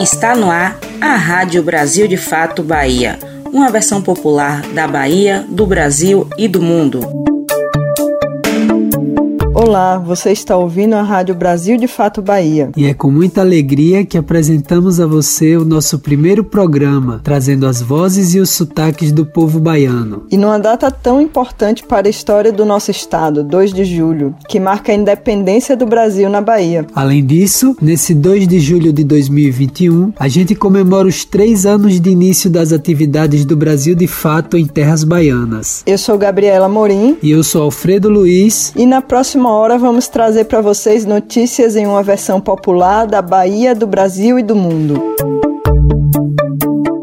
Está no ar a Rádio Brasil de Fato Bahia, uma versão popular da Bahia, do Brasil e do mundo. Olá, você está ouvindo a Rádio Brasil de Fato Bahia. E é com muita alegria que apresentamos a você o nosso primeiro programa, trazendo as vozes e os sotaques do povo baiano. E numa data tão importante para a história do nosso estado, 2 de julho, que marca a independência do Brasil na Bahia. Além disso, nesse 2 de julho de 2021, a gente comemora os três anos de início das atividades do Brasil de Fato em terras baianas. Eu sou Gabriela Morim. E eu sou Alfredo Luiz. E na próxima hora vamos trazer para vocês notícias em uma versão popular da Bahia, do Brasil e do mundo.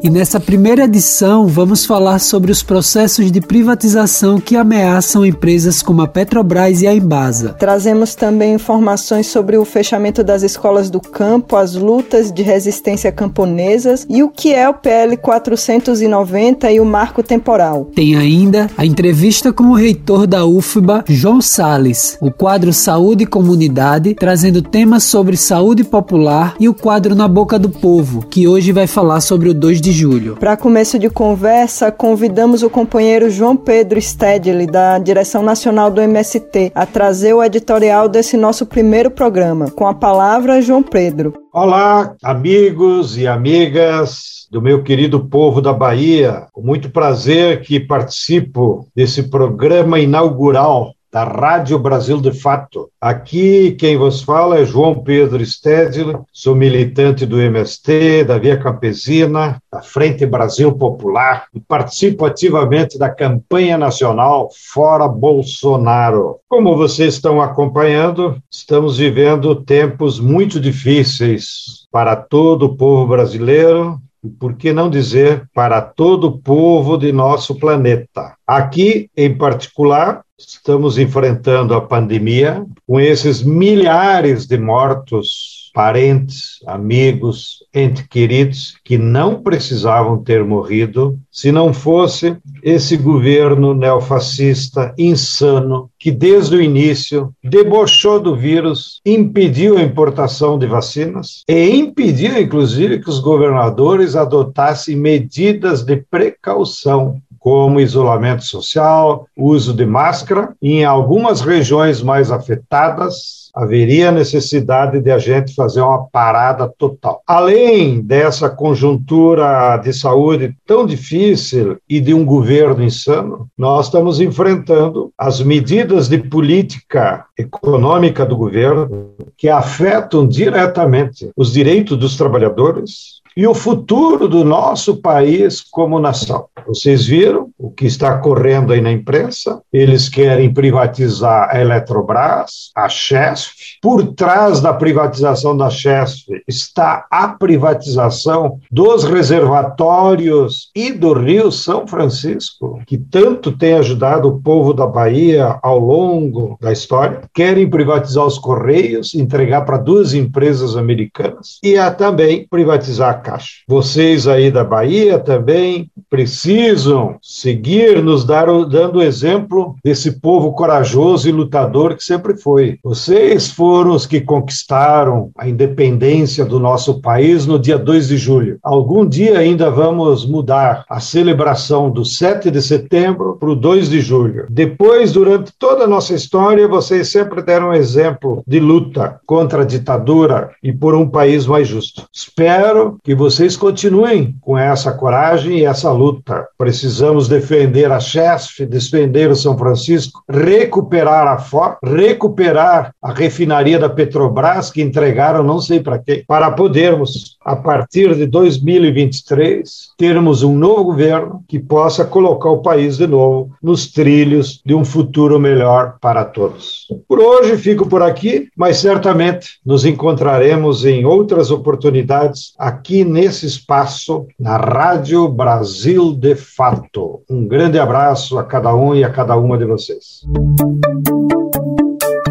E nessa primeira edição vamos falar sobre os processos de privatização que ameaçam empresas como a Petrobras e a Embasa. Trazemos também informações sobre o fechamento das escolas do campo, as lutas de resistência camponesas e o que é o PL 490 e o marco temporal. Tem ainda a entrevista com o reitor da UFBA, João Sales, o quadro Saúde e Comunidade, trazendo temas sobre saúde popular e o quadro Na Boca do Povo, que hoje vai falar sobre o 2 de julho. Para começo de conversa, convidamos o companheiro João Pedro Stedley, da direção nacional do MST, a trazer o editorial desse nosso primeiro programa. Com a palavra, João Pedro. Olá, amigos e amigas do meu querido povo da Bahia. Com muito prazer que participo desse programa inaugural da Rádio Brasil de Fato. Aqui quem vos fala é João Pedro Stedler, sou militante do MST, da Via Campesina, da Frente Brasil Popular e participo ativamente da campanha nacional Fora Bolsonaro. Como vocês estão acompanhando, estamos vivendo tempos muito difíceis para todo o povo brasileiro, por que não dizer para todo o povo de nosso planeta. Aqui, em particular, estamos enfrentando a pandemia com esses milhares de mortos, parentes, amigos, entes queridos que não precisavam ter morrido se não fosse esse governo neofascista insano que desde o início debochou do vírus, impediu a importação de vacinas e impediu inclusive que os governadores adotassem medidas de precaução como isolamento social, uso de máscara. Em algumas regiões mais afetadas, haveria necessidade de a gente fazer uma parada total. Além dessa conjuntura de saúde tão difícil e de um governo insano, nós estamos enfrentando as medidas de política econômica do governo que afetam diretamente os direitos dos trabalhadores, e o futuro do nosso país como nação. Vocês viram o que está correndo aí na imprensa? Eles querem privatizar a Eletrobras, a Chesf. Por trás da privatização da Chesf está a privatização dos reservatórios e do Rio São Francisco, que tanto tem ajudado o povo da Bahia ao longo da história. Querem privatizar os Correios, entregar para duas empresas americanas e a também privatizar Caixa. Vocês aí da Bahia também precisam seguir nos dar, dando exemplo desse povo corajoso e lutador que sempre foi. Vocês foram os que conquistaram a independência do nosso país no dia 2 de julho. Algum dia ainda vamos mudar a celebração do 7 de setembro para o 2 de julho. Depois, durante toda a nossa história, vocês sempre deram exemplo de luta contra a ditadura e por um país mais justo. Espero que vocês continuem com essa coragem e essa luta. Precisamos defender a Chesf, defender o São Francisco, recuperar a FOR, recuperar a refinaria da Petrobras, que entregaram não sei para quê, para podermos, a partir de 2023, termos um novo governo que possa colocar o país de novo nos trilhos de um futuro melhor para todos. Por hoje fico por aqui, mas certamente nos encontraremos em outras oportunidades aqui nesse espaço na Rádio Brasil de Fato. Um grande abraço a cada um e a cada uma de vocês.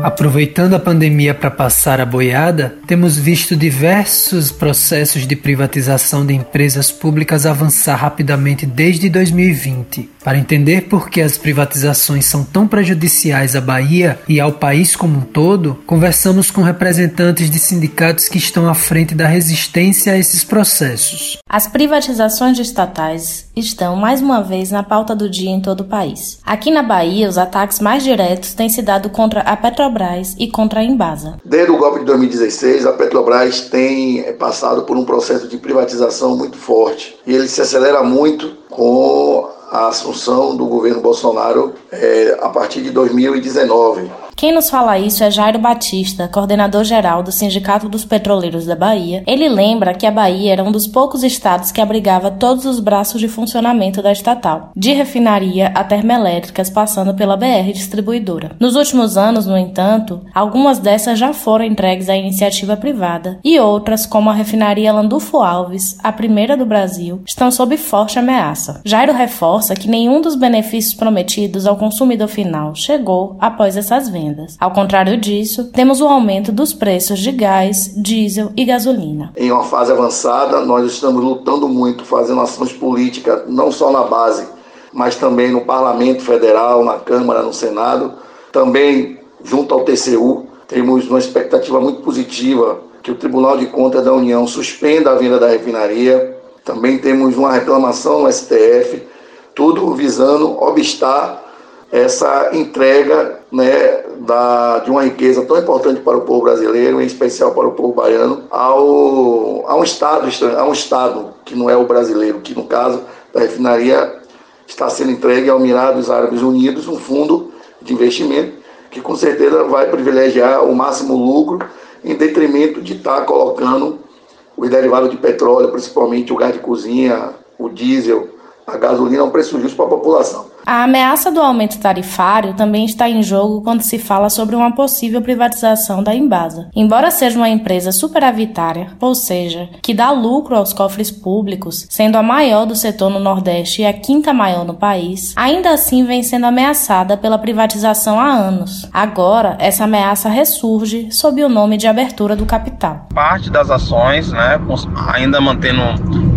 Aproveitando a pandemia para passar a boiada, temos visto diversos processos de privatização de empresas públicas avançar rapidamente desde 2020. Para entender por que as privatizações são tão prejudiciais à Bahia e ao país como um todo, conversamos com representantes de sindicatos que estão à frente da resistência a esses processos. As privatizações estatais estão mais uma vez na pauta do dia em todo o país. Aqui na Bahia, os ataques mais diretos têm se dado contra a Petrobras e contra a Embasa. Desde o golpe de 2016, a Petrobras tem eh, passado por um processo de privatização muito forte e ele se acelera muito com a assunção do governo Bolsonaro é, a partir de 2019. Quem nos fala isso é Jairo Batista, coordenador geral do Sindicato dos Petroleiros da Bahia. Ele lembra que a Bahia era um dos poucos estados que abrigava todos os braços de funcionamento da estatal, de refinaria a termoelétricas, passando pela BR distribuidora. Nos últimos anos, no entanto, algumas dessas já foram entregues à iniciativa privada e outras, como a refinaria Landulfo Alves, a primeira do Brasil, estão sob forte ameaça. Jairo reforça que nenhum dos benefícios prometidos ao consumidor final chegou após essas vendas vendas. Ao contrário disso, temos o aumento dos preços de gás, diesel e gasolina. Em uma fase avançada, nós estamos lutando muito, fazendo ações políticas, não só na base, mas também no Parlamento Federal, na Câmara, no Senado, também junto ao TCU. Temos uma expectativa muito positiva que o Tribunal de Contas da União suspenda a venda da refinaria. Também temos uma reclamação no STF, tudo visando obstar essa entrega né, da, de uma riqueza tão importante para o povo brasileiro, em especial para o povo baiano, ao, a, um estado, a um Estado que não é o brasileiro, que no caso da refinaria está sendo entregue ao Emirados Árabes Unidos, um fundo de investimento que com certeza vai privilegiar o máximo lucro em detrimento de estar colocando os derivados de petróleo, principalmente o gás de cozinha, o diesel, a gasolina, a um preço justo para a população. A ameaça do aumento tarifário também está em jogo quando se fala sobre uma possível privatização da Embasa. Embora seja uma empresa superavitária, ou seja, que dá lucro aos cofres públicos, sendo a maior do setor no Nordeste e a quinta maior no país, ainda assim vem sendo ameaçada pela privatização há anos. Agora, essa ameaça ressurge sob o nome de abertura do capital. Parte das ações, né, ainda mantendo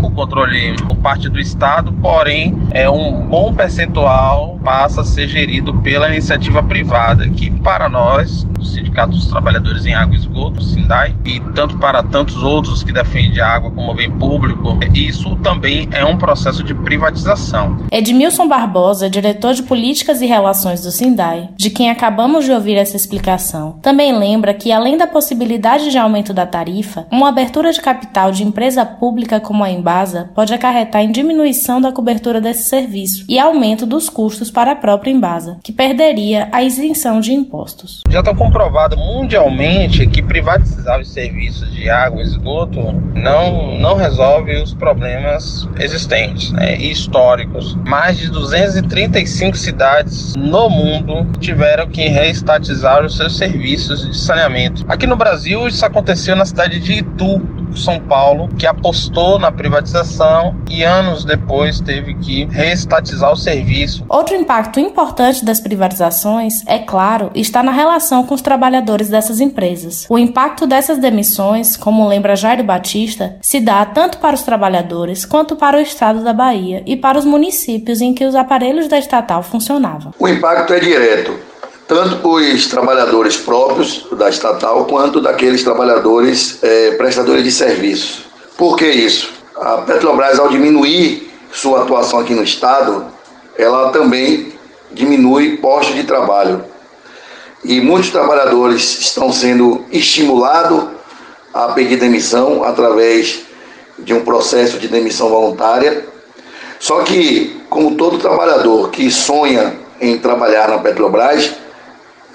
o controle por parte do Estado, porém é um bom percentual passa a ser gerido pela iniciativa privada, que para nós, o Sindicato dos Trabalhadores em Água e Esgoto, SINDAI, e tanto para tantos outros que defendem a água como bem público, isso também é um processo de privatização. Edmilson Barbosa, diretor de Políticas e Relações do SINDAI, de quem acabamos de ouvir essa explicação, também lembra que, além da possibilidade de aumento da tarifa, uma abertura de capital de empresa pública como a Embasa pode acarretar em diminuição da cobertura desse serviço e aumento dos custos para a própria Embasa, que perderia a isenção de impostos. Já está comprovado mundialmente que privatizar os serviços de água e esgoto não, não resolve os problemas existentes né, e históricos. Mais de 235 cidades no mundo tiveram que reestatizar os seus serviços de saneamento. Aqui no Brasil, isso aconteceu na cidade de Itu, são Paulo, que apostou na privatização e anos depois teve que reestatizar o serviço. Outro impacto importante das privatizações, é claro, está na relação com os trabalhadores dessas empresas. O impacto dessas demissões, como lembra Jairo Batista, se dá tanto para os trabalhadores quanto para o estado da Bahia e para os municípios em que os aparelhos da estatal funcionavam. O impacto é direto tanto os trabalhadores próprios da estatal quanto daqueles trabalhadores é, prestadores de serviços. Por que isso? A Petrobras, ao diminuir sua atuação aqui no estado, ela também diminui postos de trabalho. E muitos trabalhadores estão sendo estimulados a pedir demissão através de um processo de demissão voluntária. Só que, como todo trabalhador que sonha em trabalhar na Petrobras,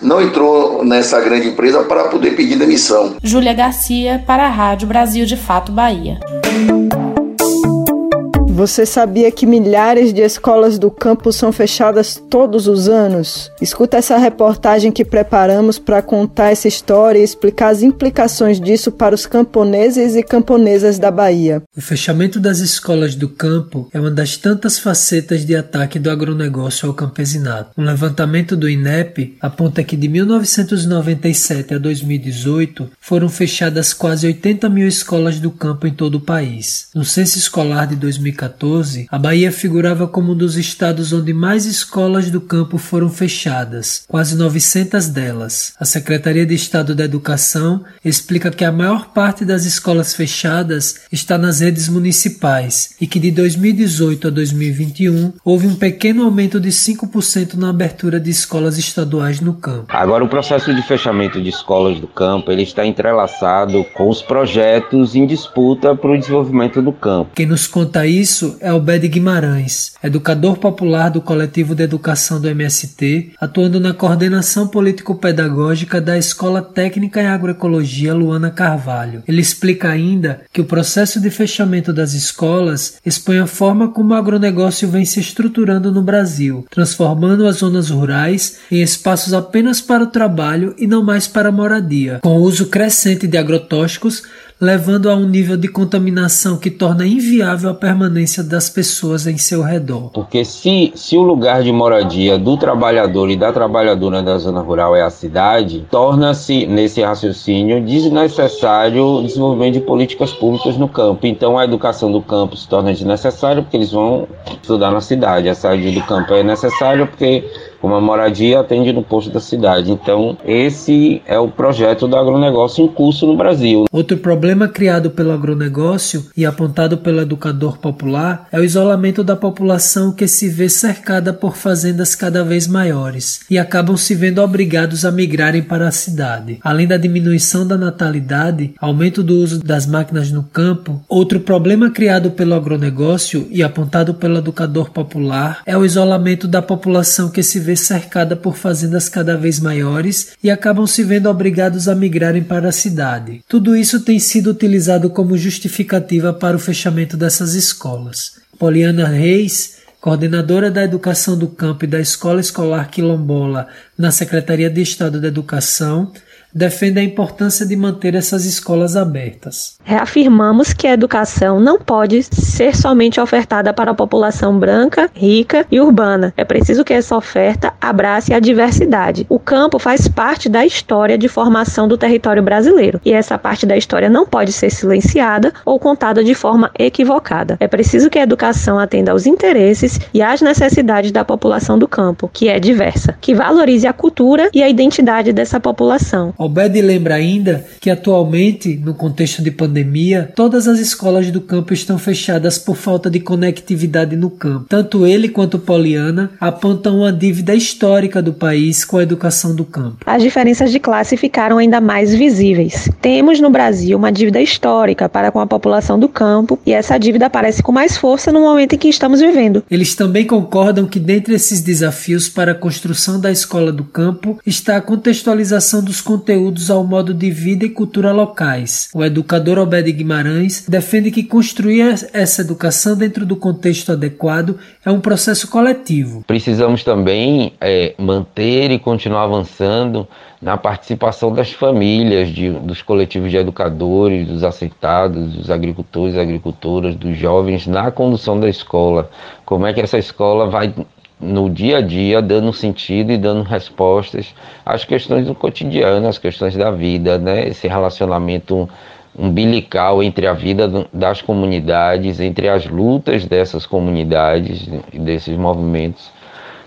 não entrou nessa grande empresa para poder pedir demissão. Júlia Garcia, para a Rádio Brasil de Fato Bahia. Você sabia que milhares de escolas do campo são fechadas todos os anos? Escuta essa reportagem que preparamos para contar essa história e explicar as implicações disso para os camponeses e camponesas da Bahia. O fechamento das escolas do campo é uma das tantas facetas de ataque do agronegócio ao campesinato. Um levantamento do INEP aponta que de 1997 a 2018 foram fechadas quase 80 mil escolas do campo em todo o país. No censo escolar de 2014, a Bahia figurava como um dos estados onde mais escolas do campo foram fechadas, quase 900 delas. A Secretaria de Estado da Educação explica que a maior parte das escolas fechadas está nas redes municipais e que de 2018 a 2021 houve um pequeno aumento de 5% na abertura de escolas estaduais no campo. Agora o processo de fechamento de escolas do campo, ele está entrelaçado com os projetos em disputa para o desenvolvimento do campo. Quem nos conta isso é Albed Guimarães, educador popular do coletivo de educação do MST, atuando na coordenação político-pedagógica da Escola Técnica em Agroecologia Luana Carvalho. Ele explica ainda que o processo de fechamento das escolas expõe a forma como o agronegócio vem se estruturando no Brasil, transformando as zonas rurais em espaços apenas para o trabalho e não mais para a moradia, com o uso crescente de agrotóxicos levando a um nível de contaminação que torna inviável a permanência das pessoas em seu redor. Porque se, se o lugar de moradia do trabalhador e da trabalhadora da zona rural é a cidade, torna-se, nesse raciocínio, desnecessário o desenvolvimento de políticas públicas no campo. Então a educação do campo se torna desnecessária porque eles vão estudar na cidade. A saída do campo é necessária porque uma moradia atende no posto da cidade. Então, esse é o projeto do agronegócio em curso no Brasil. Outro problema criado pelo agronegócio e apontado pelo educador popular é o isolamento da população que se vê cercada por fazendas cada vez maiores e acabam se vendo obrigados a migrarem para a cidade. Além da diminuição da natalidade, aumento do uso das máquinas no campo, outro problema criado pelo agronegócio e apontado pelo educador popular é o isolamento da população que se vê vê cercada por fazendas cada vez maiores e acabam se vendo obrigados a migrarem para a cidade. Tudo isso tem sido utilizado como justificativa para o fechamento dessas escolas. Poliana Reis, coordenadora da Educação do Campo e da Escola Escolar Quilombola na Secretaria de Estado da Educação, defende a importância de manter essas escolas abertas. Reafirmamos que a educação não pode ser somente ofertada para a população branca, rica e urbana. É preciso que essa oferta abrace a diversidade. O campo faz parte da história de formação do território brasileiro e essa parte da história não pode ser silenciada ou contada de forma equivocada. É preciso que a educação atenda aos interesses e às necessidades da população do campo, que é diversa, que valorize a cultura e a identidade dessa população Obed lembra ainda que atualmente, no contexto de pandemia, todas as escolas do campo estão fechadas por falta de conectividade no campo. Tanto ele quanto Poliana apontam uma dívida histórica do país com a educação do campo. As diferenças de classe ficaram ainda mais visíveis. Temos no Brasil uma dívida histórica para com a população do campo e essa dívida aparece com mais força no momento em que estamos vivendo. Eles também concordam que dentre esses desafios para a construção da escola do campo está a contextualização dos conteúdos conteúdos ao modo de vida e cultura locais. O educador Obed Guimarães defende que construir essa educação dentro do contexto adequado é um processo coletivo. Precisamos também é, manter e continuar avançando na participação das famílias, de, dos coletivos de educadores, dos aceitados, dos agricultores agricultoras, dos jovens na condução da escola. Como é que essa escola vai no dia a dia, dando sentido e dando respostas às questões do cotidiano, às questões da vida, né? Esse relacionamento umbilical entre a vida das comunidades, entre as lutas dessas comunidades e desses movimentos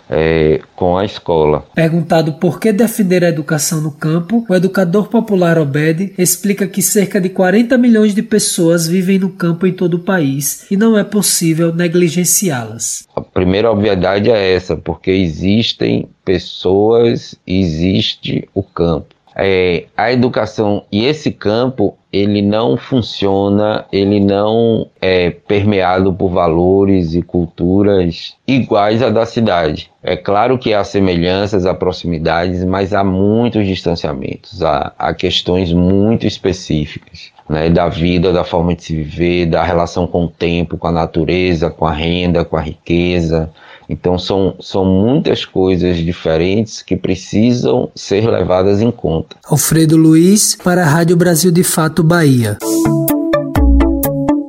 é, com a escola. Perguntado por que defender a educação no campo, o educador popular Obed explica que cerca de 40 milhões de pessoas vivem no campo em todo o país e não é possível negligenciá-las. A primeira obviedade é essa, porque existem pessoas, existe o campo. É, a educação e esse campo ele não funciona, ele não é permeado por valores e culturas iguais à da cidade. É claro que há semelhanças, há proximidades, mas há muitos distanciamentos, há, há questões muito específicas. Né, da vida, da forma de se viver, da relação com o tempo, com a natureza, com a renda, com a riqueza, então são, são muitas coisas diferentes que precisam ser levadas em conta. Alfredo Luiz para a Rádio Brasil de Fato Bahia.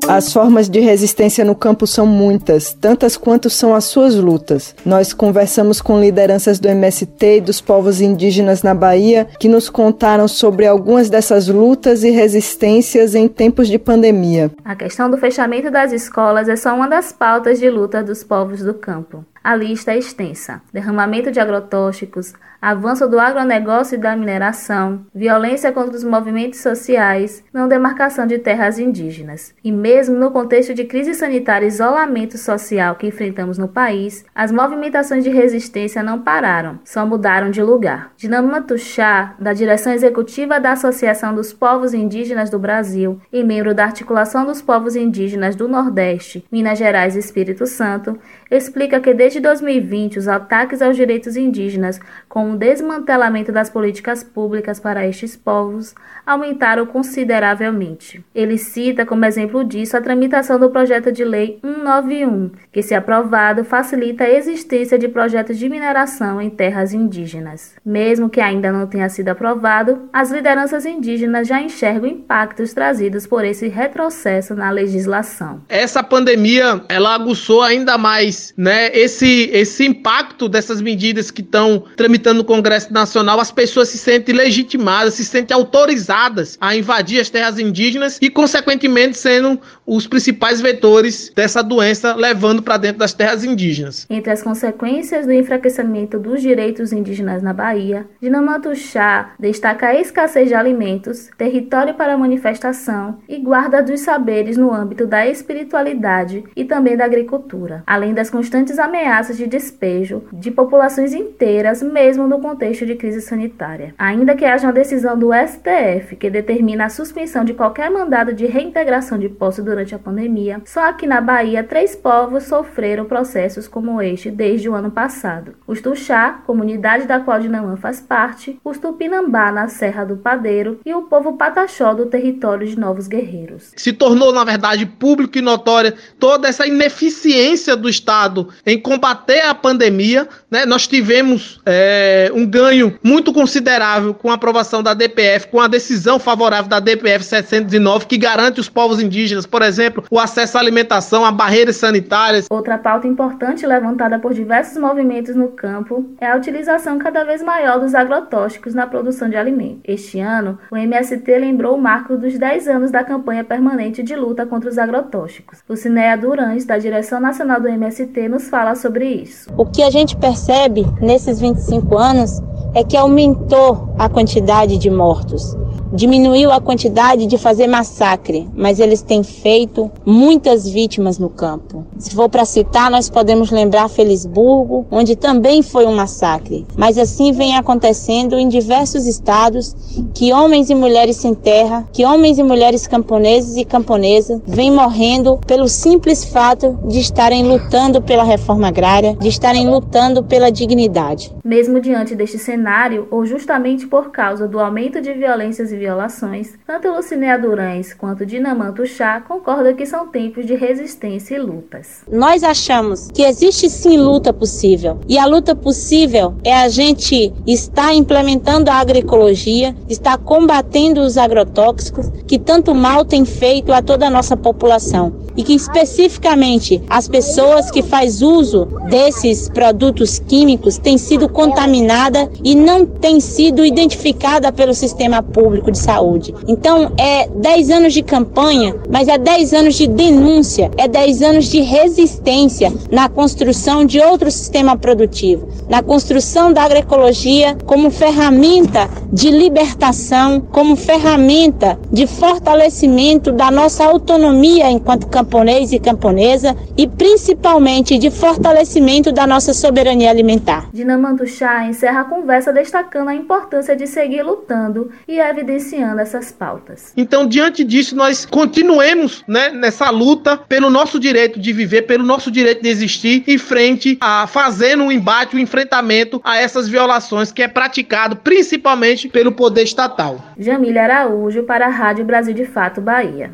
As formas de resistência no campo são muitas, tantas quanto são as suas lutas. Nós conversamos com lideranças do MST e dos povos indígenas na Bahia que nos contaram sobre algumas dessas lutas e resistências em tempos de pandemia. A questão do fechamento das escolas é só uma das pautas de luta dos povos do campo. A lista é extensa: derramamento de agrotóxicos, avanço do agronegócio e da mineração, violência contra os movimentos sociais, não demarcação de terras indígenas. E mesmo no contexto de crise sanitária e isolamento social que enfrentamos no país, as movimentações de resistência não pararam, só mudaram de lugar. Dinama Tuxá, da direção executiva da Associação dos Povos Indígenas do Brasil e membro da Articulação dos Povos Indígenas do Nordeste, Minas Gerais e Espírito Santo, explica que desde 2020 os ataques aos direitos indígenas, com o desmantelamento das políticas públicas para estes povos, aumentaram consideravelmente. Ele cita como exemplo disso a tramitação do projeto de lei 191, que, se aprovado, facilita a existência de projetos de mineração em terras indígenas. Mesmo que ainda não tenha sido aprovado, as lideranças indígenas já enxergam impactos trazidos por esse retrocesso na legislação. Essa pandemia, ela aguçou ainda mais né, esse, esse impacto dessas medidas que estão tramitando no Congresso Nacional, as pessoas se sentem legitimadas, se sentem autorizadas a invadir as terras indígenas e, consequentemente, sendo os principais vetores dessa doença, levando para dentro das terras indígenas. Entre as consequências do enfraquecimento dos direitos indígenas na Bahia, Dinamanto Chá destaca a escassez de alimentos, território para manifestação e guarda dos saberes no âmbito da espiritualidade e também da agricultura, além das as constantes ameaças de despejo de populações inteiras, mesmo no contexto de crise sanitária. Ainda que haja uma decisão do STF que determina a suspensão de qualquer mandado de reintegração de posse durante a pandemia, só aqui na Bahia três povos sofreram processos como este desde o ano passado. Os Tuxá, comunidade da qual Dinamã faz parte, os Tupinambá na Serra do Padeiro e o povo Pataxó do território de Novos Guerreiros. Se tornou, na verdade, público e notória toda essa ineficiência do Estado Estado em combater a pandemia. Né? Nós tivemos é, um ganho muito considerável com a aprovação da DPF, com a decisão favorável da DPF 709, que garante os povos indígenas, por exemplo, o acesso à alimentação, a barreiras sanitárias. Outra pauta importante levantada por diversos movimentos no campo é a utilização cada vez maior dos agrotóxicos na produção de alimentos. Este ano, o MST lembrou o marco dos 10 anos da campanha permanente de luta contra os agrotóxicos. O Cineia Durães, da direção nacional do MST, Nos fala sobre isso. O que a gente percebe nesses 25 anos é que aumentou a quantidade de mortos diminuiu a quantidade de fazer massacre, mas eles têm feito muitas vítimas no campo. Se for para citar, nós podemos lembrar Felisburgo, onde também foi um massacre. Mas assim vem acontecendo em diversos estados que homens e mulheres sem terra, que homens e mulheres camponeses e camponesas vêm morrendo pelo simples fato de estarem lutando pela reforma agrária, de estarem lutando pela dignidade. Mesmo diante deste cenário, ou justamente por causa do aumento de violências violações, tanto Lucinéa Durães quanto Dinamanto Chá concordam que são tempos de resistência e lutas. Nós achamos que existe sim luta possível. E a luta possível é a gente estar implementando a agroecologia, estar combatendo os agrotóxicos que tanto mal tem feito a toda a nossa população e que especificamente as pessoas que faz uso desses produtos químicos têm sido contaminada e não tem sido identificada pelo sistema público de saúde. Então é 10 anos de campanha, mas é 10 anos de denúncia, é 10 anos de resistência na construção de outro sistema produtivo, na construção da agroecologia como ferramenta de libertação, como ferramenta de fortalecimento da nossa autonomia enquanto campo camponês e camponesa e principalmente de fortalecimento da nossa soberania alimentar. Dinamanto Chá encerra a conversa destacando a importância de seguir lutando e evidenciando essas pautas. Então, diante disso, nós continuemos né, nessa luta pelo nosso direito de viver, pelo nosso direito de existir, em frente a fazendo um embate, um enfrentamento a essas violações que é praticado principalmente pelo poder estatal. Jamília Araújo para a Rádio Brasil de Fato Bahia.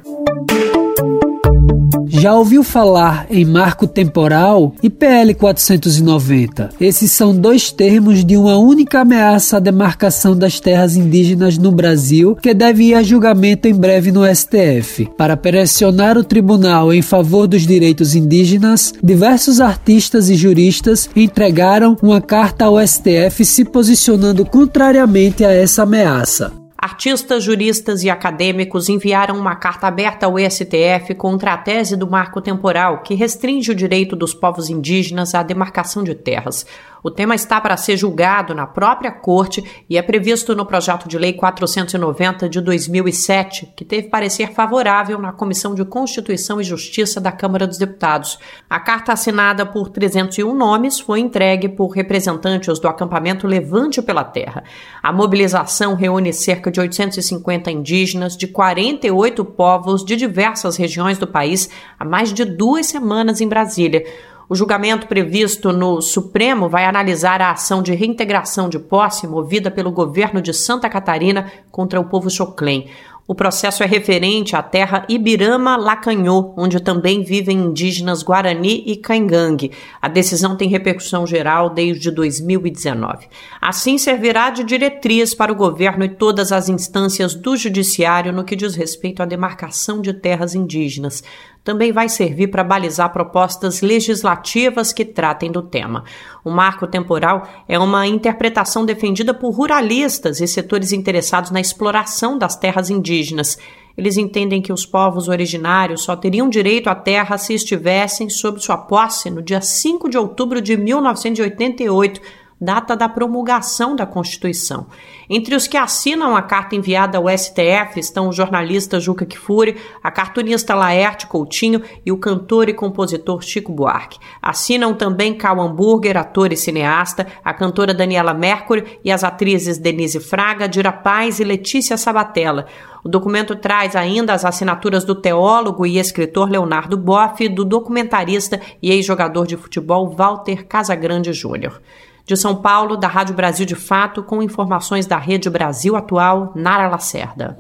Já ouviu falar em marco temporal e PL 490? Esses são dois termos de uma única ameaça à demarcação das terras indígenas no Brasil, que deve ir a julgamento em breve no STF. Para pressionar o tribunal em favor dos direitos indígenas, diversos artistas e juristas entregaram uma carta ao STF se posicionando contrariamente a essa ameaça. Artistas, juristas e acadêmicos enviaram uma carta aberta ao STF contra a tese do marco temporal que restringe o direito dos povos indígenas à demarcação de terras. O tema está para ser julgado na própria Corte e é previsto no projeto de lei 490 de 2007, que teve parecer favorável na Comissão de Constituição e Justiça da Câmara dos Deputados. A carta assinada por 301 nomes foi entregue por representantes do acampamento Levante pela Terra. A mobilização reúne cerca de 850 indígenas de 48 povos de diversas regiões do país há mais de duas semanas em Brasília. O julgamento previsto no Supremo vai analisar a ação de reintegração de posse movida pelo governo de Santa Catarina contra o povo choclen. O processo é referente à terra Ibirama-Lacanhô, onde também vivem indígenas Guarani e Caingangue. A decisão tem repercussão geral desde 2019. Assim, servirá de diretriz para o governo e todas as instâncias do judiciário no que diz respeito à demarcação de terras indígenas também vai servir para balizar propostas legislativas que tratem do tema. O marco temporal é uma interpretação defendida por ruralistas e setores interessados na exploração das terras indígenas. Eles entendem que os povos originários só teriam direito à terra se estivessem sob sua posse no dia 5 de outubro de 1988 data da promulgação da Constituição. Entre os que assinam a carta enviada ao STF estão o jornalista Juca Kfouri, a cartunista Laerte Coutinho e o cantor e compositor Chico Buarque. Assinam também Cal Hamburger, ator e cineasta, a cantora Daniela Mercury e as atrizes Denise Fraga, Dira Paz e Letícia Sabatella. O documento traz ainda as assinaturas do teólogo e escritor Leonardo Boff do documentarista e ex-jogador de futebol Walter Casagrande Júnior. De São Paulo, da Rádio Brasil de Fato, com informações da Rede Brasil Atual, Nara Lacerda.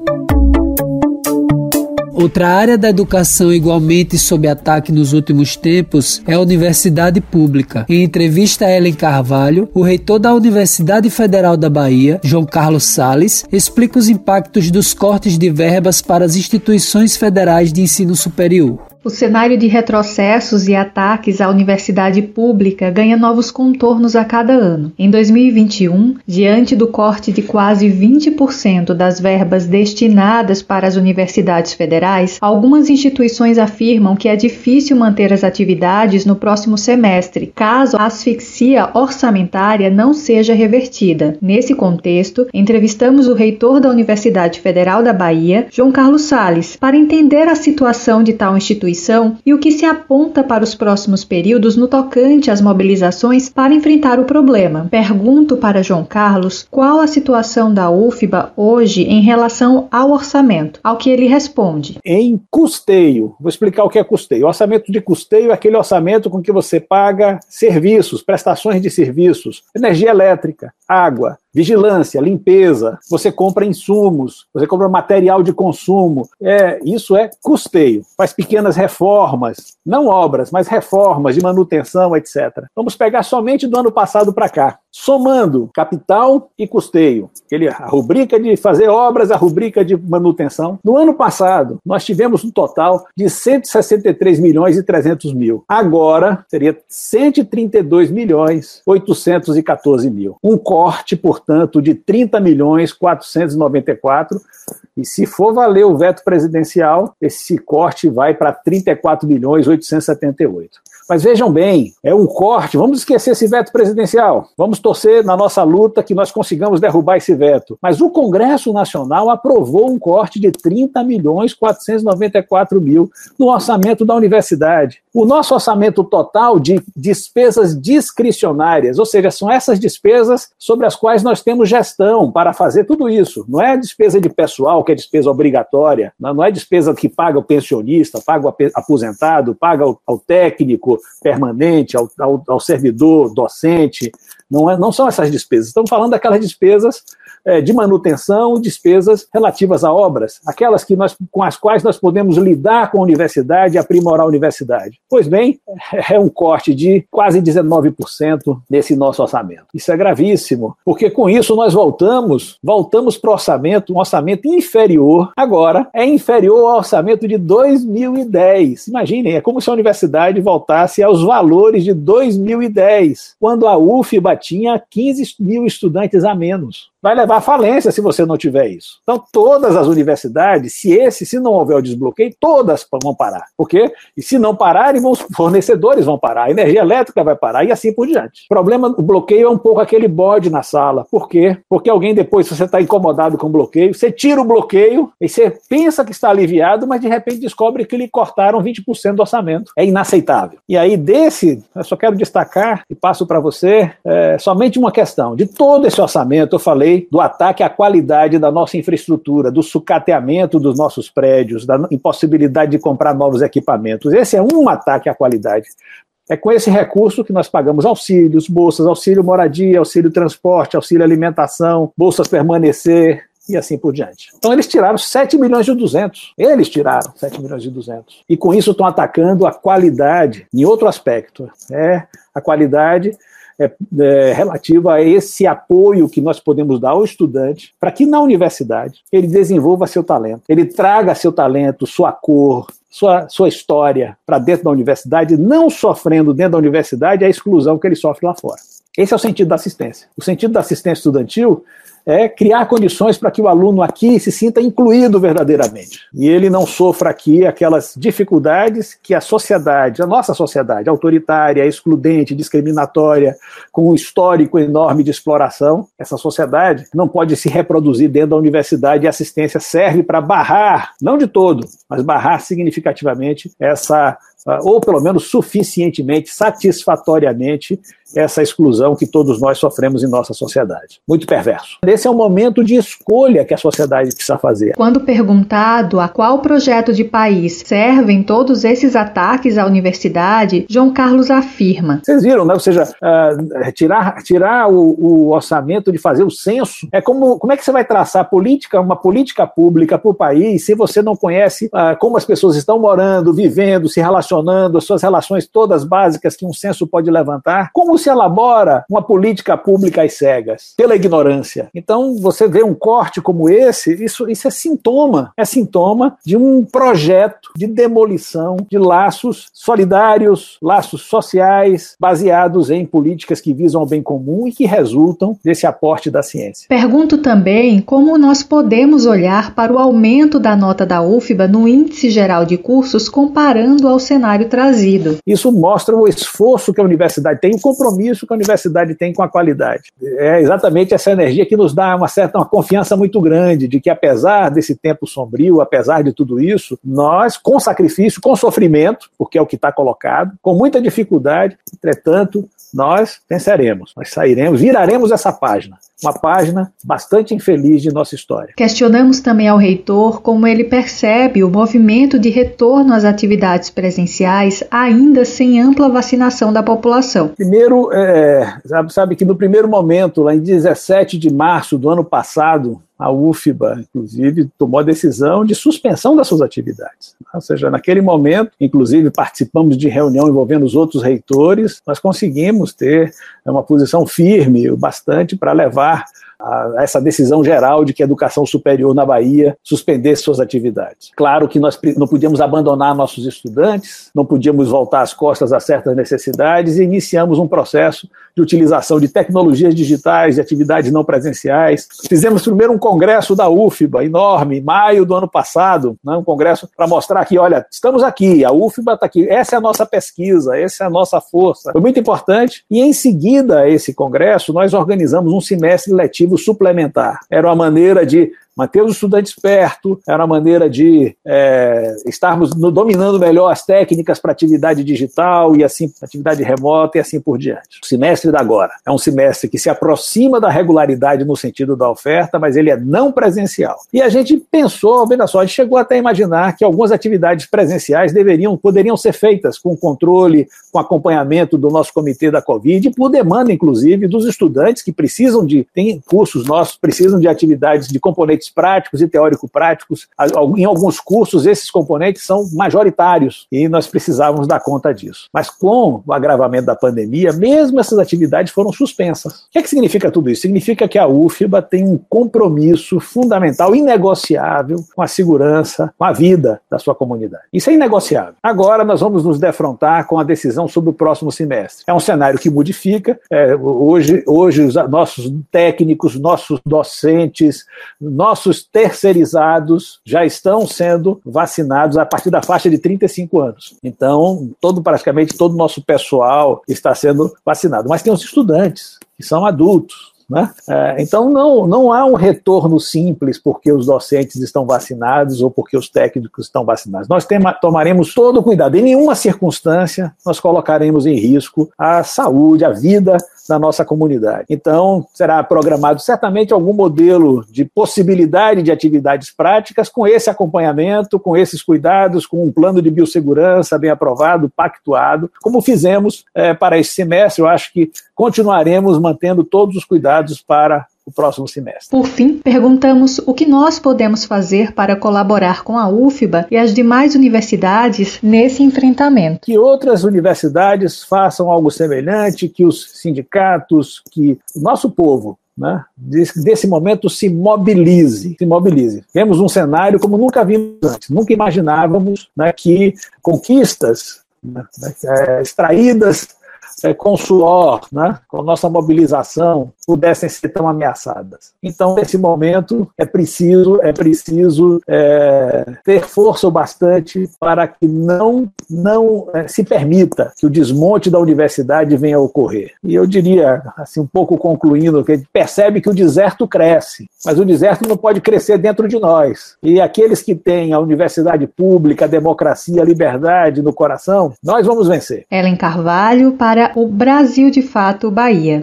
Outra área da educação igualmente sob ataque nos últimos tempos é a universidade pública. Em entrevista a Ellen Carvalho, o reitor da Universidade Federal da Bahia, João Carlos Sales, explica os impactos dos cortes de verbas para as instituições federais de ensino superior. O cenário de retrocessos e ataques à universidade pública ganha novos contornos a cada ano. Em 2021, diante do corte de quase 20% das verbas destinadas para as universidades federais, algumas instituições afirmam que é difícil manter as atividades no próximo semestre, caso a asfixia orçamentária não seja revertida. Nesse contexto, entrevistamos o reitor da Universidade Federal da Bahia, João Carlos Sales, para entender a situação de tal instituição e o que se aponta para os próximos períodos no tocante às mobilizações para enfrentar o problema. Pergunto para João Carlos qual a situação da UFBA hoje em relação ao orçamento, ao que ele responde. Em custeio, vou explicar o que é custeio. O orçamento de custeio é aquele orçamento com que você paga serviços, prestações de serviços, energia elétrica, água, vigilância, limpeza, você compra insumos, você compra material de consumo. É, isso é custeio. Faz pequenas reformas, não obras, mas reformas de manutenção, etc. Vamos pegar somente do ano passado para cá, somando capital e custeio, a rubrica de fazer obras, a rubrica de manutenção. No ano passado, nós tivemos um total de 163 milhões e 300 mil. Agora, seria 132 milhões 814 mil. Um corte, portanto, de 30 milhões 494 E se for valer o veto presidencial, esse corte vai para 34 bilhões 878. Mas vejam bem, é um corte. Vamos esquecer esse veto presidencial. Vamos torcer na nossa luta que nós consigamos derrubar esse veto. Mas o Congresso Nacional aprovou um corte de 30 milhões 494 mil no orçamento da universidade. O nosso orçamento total de despesas discricionárias, ou seja, são essas despesas sobre as quais nós temos gestão para fazer tudo isso. Não é despesa de pessoal, que é despesa obrigatória, não é despesa que paga o pensionista, paga o aposentado, paga ao técnico, permanente, ao, ao, ao servidor docente. Não, é, não são essas despesas. Estamos falando daquelas despesas é, de manutenção, despesas relativas a obras, aquelas que nós, com as quais nós podemos lidar com a universidade e aprimorar a universidade. Pois bem, é um corte de quase 19% nesse nosso orçamento. Isso é gravíssimo, porque com isso nós voltamos, voltamos para o orçamento, um orçamento inferior, agora é inferior ao orçamento de 2010. Imaginem, é como se a universidade voltasse aos valores de 2010, quando a UFBA tinha 15 mil estudantes a menos vai levar à falência se você não tiver isso. Então, todas as universidades, se esse, se não houver o desbloqueio, todas vão parar. Por quê? E se não pararem, os fornecedores vão parar, a energia elétrica vai parar e assim por diante. O problema, o bloqueio é um pouco aquele bode na sala. Por quê? Porque alguém depois, se você está incomodado com o bloqueio, você tira o bloqueio e você pensa que está aliviado, mas de repente descobre que lhe cortaram 20% do orçamento. É inaceitável. E aí, desse, eu só quero destacar e passo para você é, somente uma questão. De todo esse orçamento, eu falei do ataque à qualidade da nossa infraestrutura, do sucateamento dos nossos prédios, da impossibilidade de comprar novos equipamentos. Esse é um ataque à qualidade. É com esse recurso que nós pagamos auxílios, bolsas, auxílio moradia, auxílio transporte, auxílio alimentação, bolsas permanecer, e assim por diante. Então eles tiraram 7 milhões de 200. Eles tiraram 7 milhões de 200. E com isso estão atacando a qualidade em outro aspecto. É a qualidade é, é, relativa a esse apoio que nós podemos dar ao estudante para que na universidade ele desenvolva seu talento, ele traga seu talento, sua cor, sua, sua história para dentro da universidade, não sofrendo dentro da universidade a exclusão que ele sofre lá fora. Esse é o sentido da assistência. O sentido da assistência estudantil é criar condições para que o aluno aqui se sinta incluído verdadeiramente. E ele não sofra aqui aquelas dificuldades que a sociedade, a nossa sociedade, autoritária, excludente, discriminatória, com um histórico enorme de exploração, essa sociedade não pode se reproduzir dentro da universidade e a assistência serve para barrar, não de todo, mas barrar significativamente essa ou pelo menos suficientemente, satisfatoriamente, essa exclusão que todos nós sofremos em nossa sociedade. Muito perverso. Esse é o momento de escolha que a sociedade precisa fazer. Quando perguntado a qual projeto de país servem todos esses ataques à universidade, João Carlos afirma: Vocês viram, né? Ou seja, uh, tirar, tirar o, o, orçamento de fazer o censo é como, como é que você vai traçar política, uma política pública para o país se você não conhece uh, como as pessoas estão morando, vivendo, se relacionando, as suas relações todas básicas que um censo pode levantar? Como se elabora uma política pública às cegas? Pela ignorância. Então, você vê um corte como esse, isso, isso é sintoma. É sintoma de um projeto de demolição de laços solidários, laços sociais, baseados em políticas que visam o bem comum e que resultam desse aporte da ciência. Pergunto também como nós podemos olhar para o aumento da nota da UFBA no Índice Geral de Cursos comparando ao cenário trazido. Isso mostra o esforço que a universidade tem, o compromisso que a universidade tem com a qualidade. É exatamente essa energia que nos dá uma certa uma confiança muito grande de que, apesar desse tempo sombrio, apesar de tudo isso, nós, com sacrifício, com sofrimento, porque é o que está colocado, com muita dificuldade, entretanto, nós venceremos, nós sairemos, viraremos essa página, uma página bastante infeliz de nossa história. Questionamos também ao reitor como ele percebe o movimento de retorno às atividades presenciais ainda sem ampla vacinação da população. Primeiro, é, sabe que no primeiro momento, lá em 17 de março do ano passado, a UFBA, inclusive, tomou a decisão de suspensão das suas atividades. Ou seja, naquele momento, inclusive, participamos de reunião envolvendo os outros reitores, nós conseguimos ter uma posição firme, bastante para levar a essa decisão geral de que a educação superior na Bahia suspendesse suas atividades. Claro que nós não podíamos abandonar nossos estudantes, não podíamos voltar as costas a certas necessidades e iniciamos um processo de utilização de tecnologias digitais, de atividades não presenciais. Fizemos primeiro um congresso da UFBA, enorme, em maio do ano passado, né, um congresso para mostrar que, olha, estamos aqui, a UFBA está aqui, essa é a nossa pesquisa, essa é a nossa força. Foi muito importante. E em seguida a esse congresso, nós organizamos um semestre letivo suplementar. Era uma maneira de manter os estudantes perto, era uma maneira de é, estarmos dominando melhor as técnicas para atividade digital e assim, atividade remota e assim por diante. O semestre da agora é um semestre que se aproxima da regularidade no sentido da oferta, mas ele é não presencial. E a gente pensou, veja só, a gente chegou até a imaginar que algumas atividades presenciais deveriam, poderiam ser feitas com controle, com acompanhamento do nosso comitê da Covid, por demanda, inclusive, dos estudantes que precisam de, tem cursos nossos, precisam de atividades de componentes componentes práticos e teórico-práticos. Em alguns cursos, esses componentes são majoritários e nós precisávamos dar conta disso. Mas com o agravamento da pandemia, mesmo essas atividades foram suspensas. O que, é que significa tudo isso? Significa que a UFBA tem um compromisso fundamental, inegociável, com a segurança, com a vida da sua comunidade. Isso é inegociável. Agora nós vamos nos defrontar com a decisão sobre o próximo semestre. É um cenário que modifica. É, hoje, hoje, os nossos técnicos, nossos docentes, nós nossos terceirizados já estão sendo vacinados a partir da faixa de 35 anos. Então, todo praticamente todo o nosso pessoal está sendo vacinado. Mas tem os estudantes, que são adultos, né? É, então, não, não há um retorno simples porque os docentes estão vacinados ou porque os técnicos estão vacinados. Nós tem, tomaremos todo o cuidado. Em nenhuma circunstância nós colocaremos em risco a saúde, a vida da nossa comunidade. Então, será programado certamente algum modelo de possibilidade de atividades práticas com esse acompanhamento, com esses cuidados, com um plano de biossegurança bem aprovado, pactuado, como fizemos é, para esse semestre. Eu acho que continuaremos mantendo todos os cuidados para o próximo semestre. Por fim, perguntamos o que nós podemos fazer para colaborar com a UFBA e as demais universidades nesse enfrentamento. Que outras universidades façam algo semelhante, que os sindicatos, que o nosso povo né, desse, desse, momento se mobilize, se mobilize. Vemos um cenário como nunca vimos antes, nunca imaginávamos né, que conquistas né, é, extraídas é, com suor, né, com nossa mobilização, pudessem ser tão ameaçadas. Então, nesse momento, é preciso, é preciso é, ter força o bastante para que não, não é, se permita que o desmonte da universidade venha a ocorrer. E eu diria, assim, um pouco concluindo, que a gente percebe que o deserto cresce, mas o deserto não pode crescer dentro de nós. E aqueles que têm a universidade pública, a democracia, a liberdade no coração, nós vamos vencer. Ellen Carvalho para o Brasil de Fato Bahia.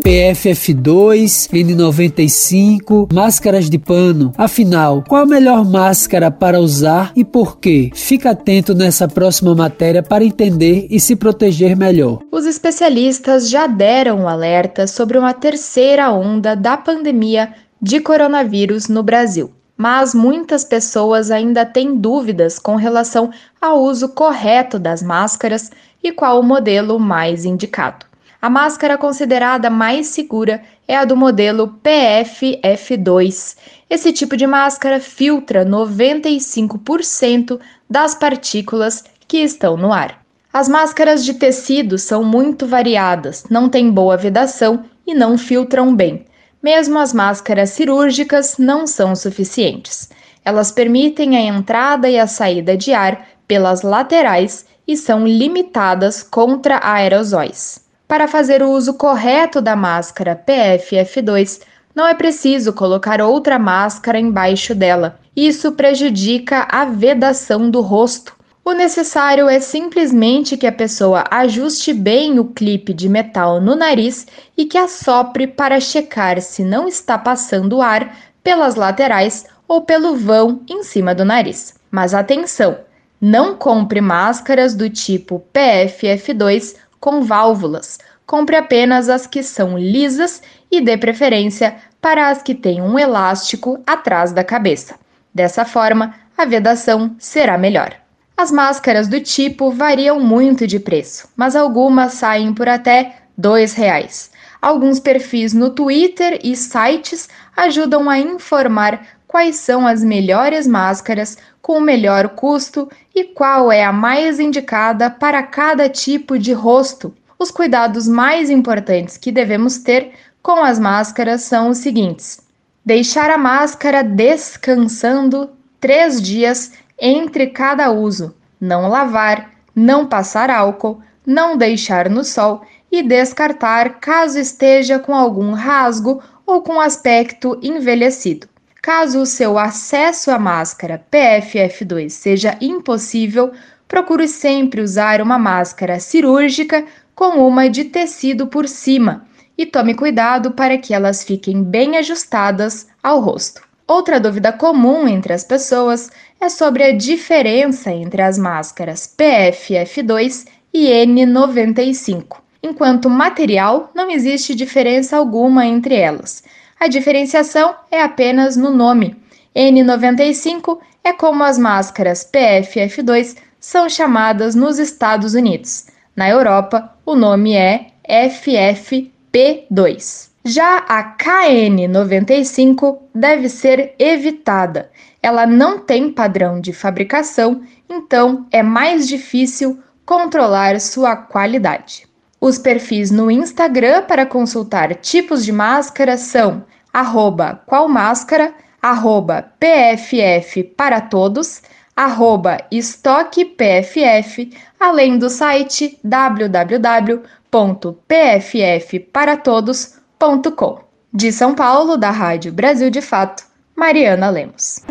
PFF2, N95, máscaras de pano. Afinal, qual a melhor máscara para usar e por quê? Fica atento nessa próxima matéria para entender e se proteger melhor. Os especialistas já deram um alerta sobre uma terceira onda da pandemia de coronavírus no Brasil mas muitas pessoas ainda têm dúvidas com relação ao uso correto das máscaras e qual o modelo mais indicado. A máscara considerada mais segura é a do modelo PFF2. Esse tipo de máscara filtra 95% das partículas que estão no ar. As máscaras de tecido são muito variadas, não têm boa vedação e não filtram bem. Mesmo as máscaras cirúrgicas não são suficientes. Elas permitem a entrada e a saída de ar pelas laterais e são limitadas contra aerosóis. Para fazer o uso correto da máscara PFF2, não é preciso colocar outra máscara embaixo dela. Isso prejudica a vedação do rosto. O necessário é simplesmente que a pessoa ajuste bem o clipe de metal no nariz e que assopre para checar se não está passando ar pelas laterais ou pelo vão em cima do nariz. Mas atenção! Não compre máscaras do tipo PFF2 com válvulas. Compre apenas as que são lisas e dê preferência para as que têm um elástico atrás da cabeça. Dessa forma, a vedação será melhor. As máscaras do tipo variam muito de preço, mas algumas saem por até R$ 2,00. Alguns perfis no Twitter e sites ajudam a informar quais são as melhores máscaras com o melhor custo e qual é a mais indicada para cada tipo de rosto. Os cuidados mais importantes que devemos ter com as máscaras são os seguintes: deixar a máscara descansando três dias entre cada uso, não lavar, não passar álcool, não deixar no sol e descartar caso esteja com algum rasgo ou com aspecto envelhecido. Caso o seu acesso à máscara PFF2 seja impossível, procure sempre usar uma máscara cirúrgica com uma de tecido por cima e tome cuidado para que elas fiquem bem ajustadas ao rosto. Outra dúvida comum entre as pessoas é sobre a diferença entre as máscaras PFF2 e N95. Enquanto material, não existe diferença alguma entre elas. A diferenciação é apenas no nome. N95 é como as máscaras PFF2 são chamadas nos Estados Unidos. Na Europa, o nome é FFP2. Já a KN95 deve ser evitada. Ela não tem padrão de fabricação, então é mais difícil controlar sua qualidade. Os perfis no Instagram para consultar tipos de máscara são arroba qualmáscara, arroba pff para todos, arroba estoque pff, além do site www.pffparatodos.com de São Paulo, da Rádio Brasil de Fato, Mariana Lemos.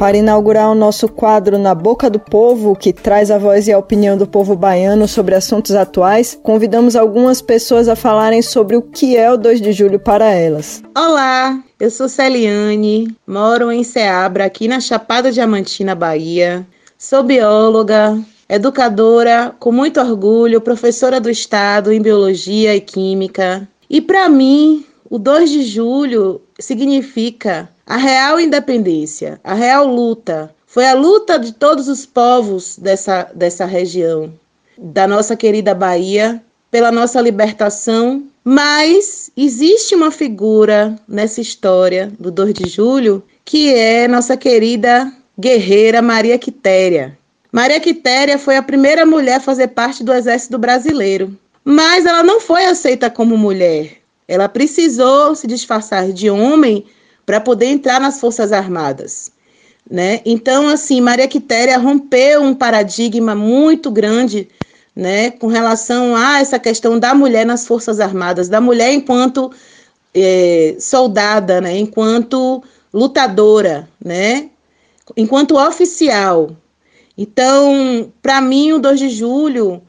Para inaugurar o nosso quadro Na Boca do Povo, que traz a voz e a opinião do povo baiano sobre assuntos atuais, convidamos algumas pessoas a falarem sobre o que é o 2 de julho para elas. Olá, eu sou Celiane, moro em Ceabra, aqui na Chapada Diamantina, Bahia. Sou bióloga, educadora com muito orgulho, professora do Estado em Biologia e Química. E para mim, o 2 de julho significa a real independência, a real luta. Foi a luta de todos os povos dessa, dessa região, da nossa querida Bahia, pela nossa libertação. Mas existe uma figura nessa história do 2 de julho que é nossa querida guerreira Maria Quitéria, Maria Quitéria foi a primeira mulher a fazer parte do Exército Brasileiro, mas ela não foi aceita como mulher. Ela precisou se disfarçar de homem para poder entrar nas Forças Armadas. Né? Então, assim, Maria Quitéria rompeu um paradigma muito grande né, com relação a essa questão da mulher nas Forças Armadas, da mulher enquanto é, soldada, né, enquanto lutadora, né, enquanto oficial. Então, para mim, o 2 de julho,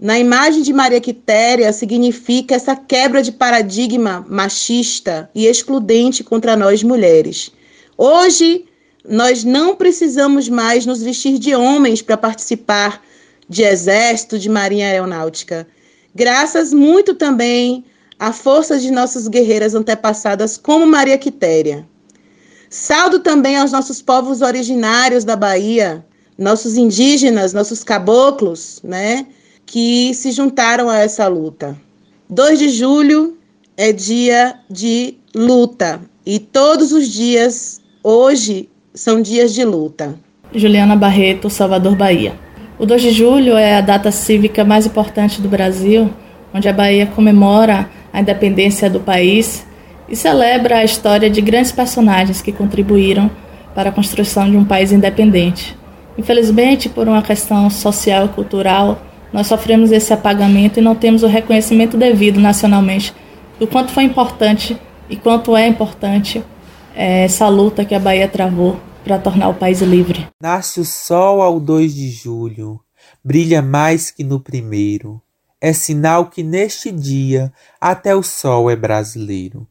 na imagem de Maria Quitéria, significa essa quebra de paradigma machista e excludente contra nós mulheres. Hoje, nós não precisamos mais nos vestir de homens para participar de exército, de marinha aeronáutica. Graças muito também à força de nossas guerreiras antepassadas, como Maria Quitéria. Saldo também aos nossos povos originários da Bahia, nossos indígenas, nossos caboclos, né, que se juntaram a essa luta. 2 de julho é dia de luta e todos os dias hoje são dias de luta. Juliana Barreto, Salvador, Bahia. O 2 de julho é a data cívica mais importante do Brasil, onde a Bahia comemora a independência do país e celebra a história de grandes personagens que contribuíram para a construção de um país independente. Infelizmente, por uma questão social e cultural, nós sofremos esse apagamento e não temos o reconhecimento devido nacionalmente do quanto foi importante e quanto é importante é, essa luta que a Bahia travou para tornar o país livre. Nasce o sol ao 2 de julho, brilha mais que no primeiro. É sinal que neste dia até o sol é brasileiro.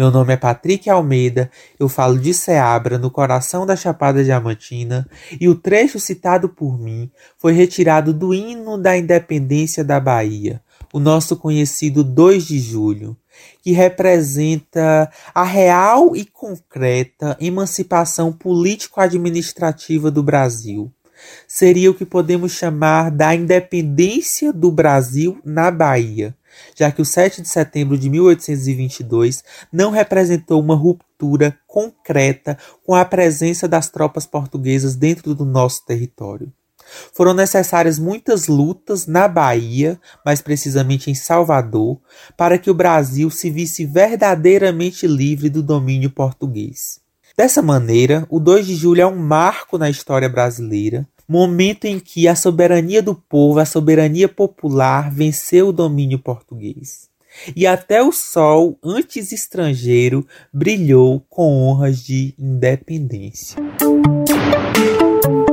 Meu nome é Patrick Almeida, eu falo de Ceabra, no coração da Chapada Diamantina, e o trecho citado por mim foi retirado do hino da independência da Bahia, o nosso conhecido 2 de julho. que representa a real e concreta emancipação político-administrativa do Brasil. Seria o que podemos chamar da independência do Brasil na Bahia, já que o 7 de setembro de 1822 não representou uma ruptura concreta com a presença das tropas portuguesas dentro do nosso território. Foram necessárias muitas lutas na Bahia, mais precisamente em Salvador, para que o Brasil se visse verdadeiramente livre do domínio português. Dessa maneira, o 2 de julho é um marco na história brasileira, momento em que a soberania do povo, a soberania popular, venceu o domínio português. E até o sol, antes estrangeiro, brilhou com honras de independência.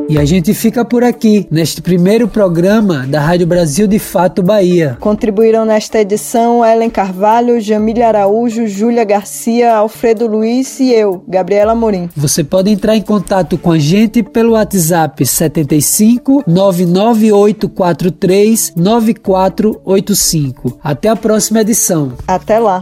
E a gente fica por aqui, neste primeiro programa da Rádio Brasil de Fato Bahia. Contribuíram nesta edição Ellen Carvalho, Jamília Araújo, Júlia Garcia, Alfredo Luiz e eu, Gabriela Morim. Você pode entrar em contato com a gente pelo WhatsApp 75 99843 9485. Até a próxima edição. Até lá.